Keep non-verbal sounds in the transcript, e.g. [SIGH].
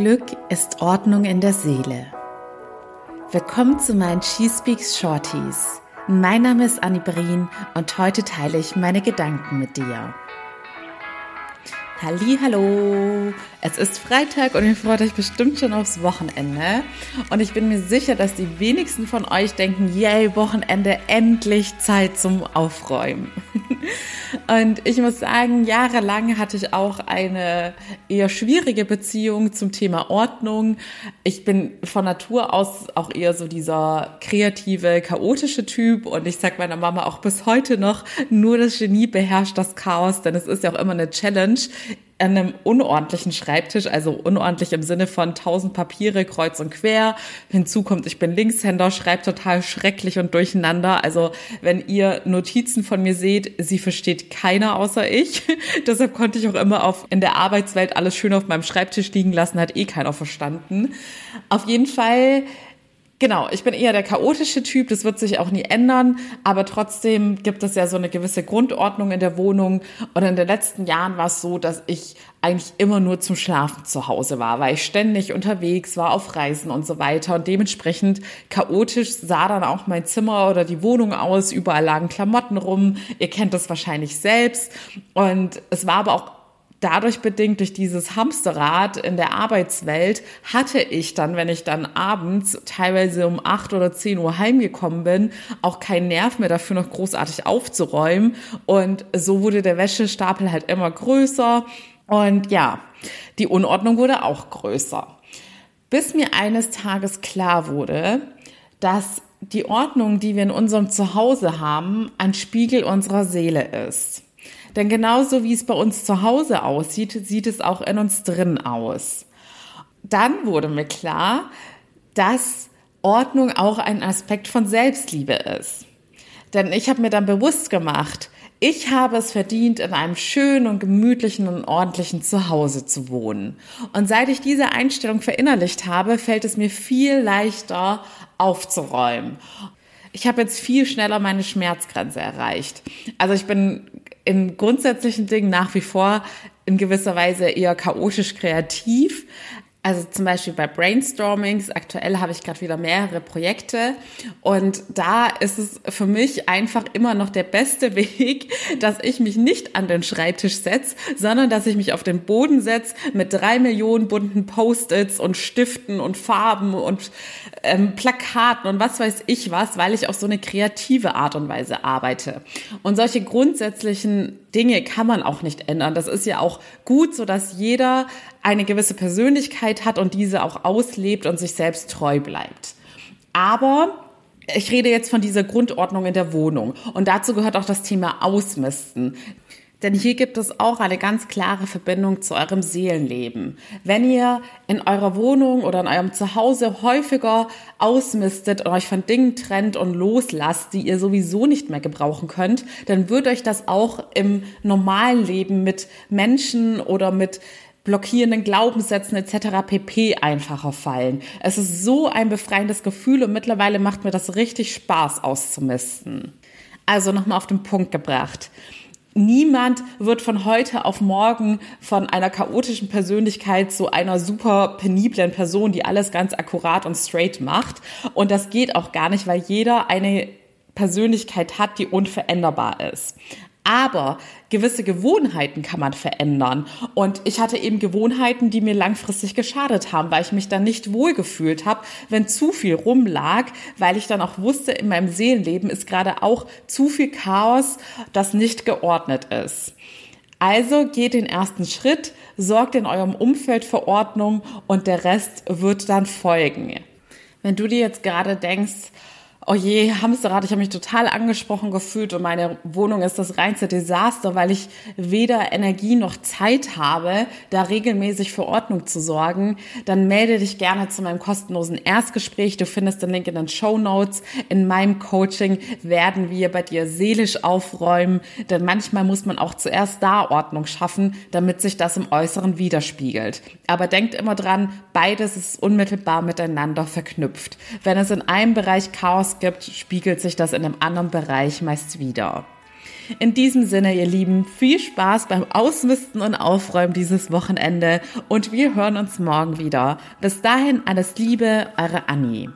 Glück ist Ordnung in der Seele. Willkommen zu meinen She Speaks Shorties. Mein Name ist Annie Brien und heute teile ich meine Gedanken mit dir. Hallo, es ist Freitag und ihr freut euch bestimmt schon aufs Wochenende. Und ich bin mir sicher, dass die wenigsten von euch denken, yay, Wochenende, endlich Zeit zum Aufräumen. [LAUGHS] Und ich muss sagen, jahrelang hatte ich auch eine eher schwierige Beziehung zum Thema Ordnung. Ich bin von Natur aus auch eher so dieser kreative, chaotische Typ. Und ich sag meiner Mama auch bis heute noch, nur das Genie beherrscht das Chaos, denn es ist ja auch immer eine Challenge an einem unordentlichen Schreibtisch, also unordentlich im Sinne von tausend Papiere kreuz und quer. Hinzu kommt, ich bin Linkshänder, schreibe total schrecklich und durcheinander. Also wenn ihr Notizen von mir seht, sie versteht keiner außer ich. [LAUGHS] Deshalb konnte ich auch immer auf in der Arbeitswelt alles schön auf meinem Schreibtisch liegen lassen, hat eh keiner verstanden. Auf jeden Fall Genau, ich bin eher der chaotische Typ, das wird sich auch nie ändern, aber trotzdem gibt es ja so eine gewisse Grundordnung in der Wohnung. Und in den letzten Jahren war es so, dass ich eigentlich immer nur zum Schlafen zu Hause war, weil ich ständig unterwegs war, auf Reisen und so weiter. Und dementsprechend chaotisch sah dann auch mein Zimmer oder die Wohnung aus. Überall lagen Klamotten rum. Ihr kennt das wahrscheinlich selbst. Und es war aber auch dadurch bedingt durch dieses Hamsterrad in der Arbeitswelt hatte ich dann, wenn ich dann abends teilweise um acht oder zehn Uhr heimgekommen bin, auch keinen Nerv mehr dafür noch großartig aufzuräumen. Und so wurde der Wäschestapel halt immer größer. Und ja, die Unordnung wurde auch größer. Bis mir eines Tages klar wurde, dass die Ordnung, die wir in unserem Zuhause haben, ein Spiegel unserer Seele ist. Denn genauso wie es bei uns zu Hause aussieht, sieht es auch in uns drin aus. Dann wurde mir klar, dass Ordnung auch ein Aspekt von Selbstliebe ist. Denn ich habe mir dann bewusst gemacht, ich habe es verdient, in einem schönen und gemütlichen und ordentlichen Zuhause zu wohnen. Und seit ich diese Einstellung verinnerlicht habe, fällt es mir viel leichter aufzuräumen. Ich habe jetzt viel schneller meine Schmerzgrenze erreicht. Also ich bin in grundsätzlichen Dingen nach wie vor in gewisser Weise eher chaotisch kreativ. Also zum Beispiel bei Brainstormings, aktuell habe ich gerade wieder mehrere Projekte und da ist es für mich einfach immer noch der beste [LAUGHS] Weg, dass ich mich nicht an den Schreibtisch setze, sondern dass ich mich auf den Boden setze mit drei Millionen bunten Post-its und Stiften und Farben und ähm, Plakaten und was weiß ich was, weil ich auf so eine kreative Art und Weise arbeite. Und solche grundsätzlichen Dinge kann man auch nicht ändern. Das ist ja auch gut, so dass jeder eine gewisse Persönlichkeit hat und diese auch auslebt und sich selbst treu bleibt. Aber ich rede jetzt von dieser Grundordnung in der Wohnung. Und dazu gehört auch das Thema Ausmisten. Denn hier gibt es auch eine ganz klare Verbindung zu eurem Seelenleben. Wenn ihr in eurer Wohnung oder in eurem Zuhause häufiger ausmistet und euch von Dingen trennt und loslasst, die ihr sowieso nicht mehr gebrauchen könnt, dann wird euch das auch im normalen Leben mit Menschen oder mit blockierenden Glaubenssätzen etc. pp. einfacher fallen. Es ist so ein befreiendes Gefühl und mittlerweile macht mir das richtig Spaß auszumisten. Also nochmal auf den Punkt gebracht. Niemand wird von heute auf morgen von einer chaotischen Persönlichkeit zu einer super peniblen Person, die alles ganz akkurat und straight macht. Und das geht auch gar nicht, weil jeder eine Persönlichkeit hat, die unveränderbar ist. Aber gewisse Gewohnheiten kann man verändern. Und ich hatte eben Gewohnheiten, die mir langfristig geschadet haben, weil ich mich dann nicht wohlgefühlt habe, wenn zu viel rumlag, weil ich dann auch wusste, in meinem Seelenleben ist gerade auch zu viel Chaos, das nicht geordnet ist. Also geht den ersten Schritt, sorgt in eurem Umfeld für Ordnung und der Rest wird dann folgen. Wenn du dir jetzt gerade denkst, oh je, Hamsterrad, ich habe mich total angesprochen gefühlt und meine Wohnung ist das reinste Desaster, weil ich weder Energie noch Zeit habe, da regelmäßig für Ordnung zu sorgen, dann melde dich gerne zu meinem kostenlosen Erstgespräch. Du findest den Link in den Show Notes. In meinem Coaching werden wir bei dir seelisch aufräumen, denn manchmal muss man auch zuerst da Ordnung schaffen, damit sich das im Äußeren widerspiegelt. Aber denkt immer dran, beides ist unmittelbar miteinander verknüpft. Wenn es in einem Bereich Chaos gibt, spiegelt sich das in einem anderen Bereich meist wieder. In diesem Sinne, ihr Lieben, viel Spaß beim Ausmisten und Aufräumen dieses Wochenende und wir hören uns morgen wieder. Bis dahin alles Liebe, eure Annie.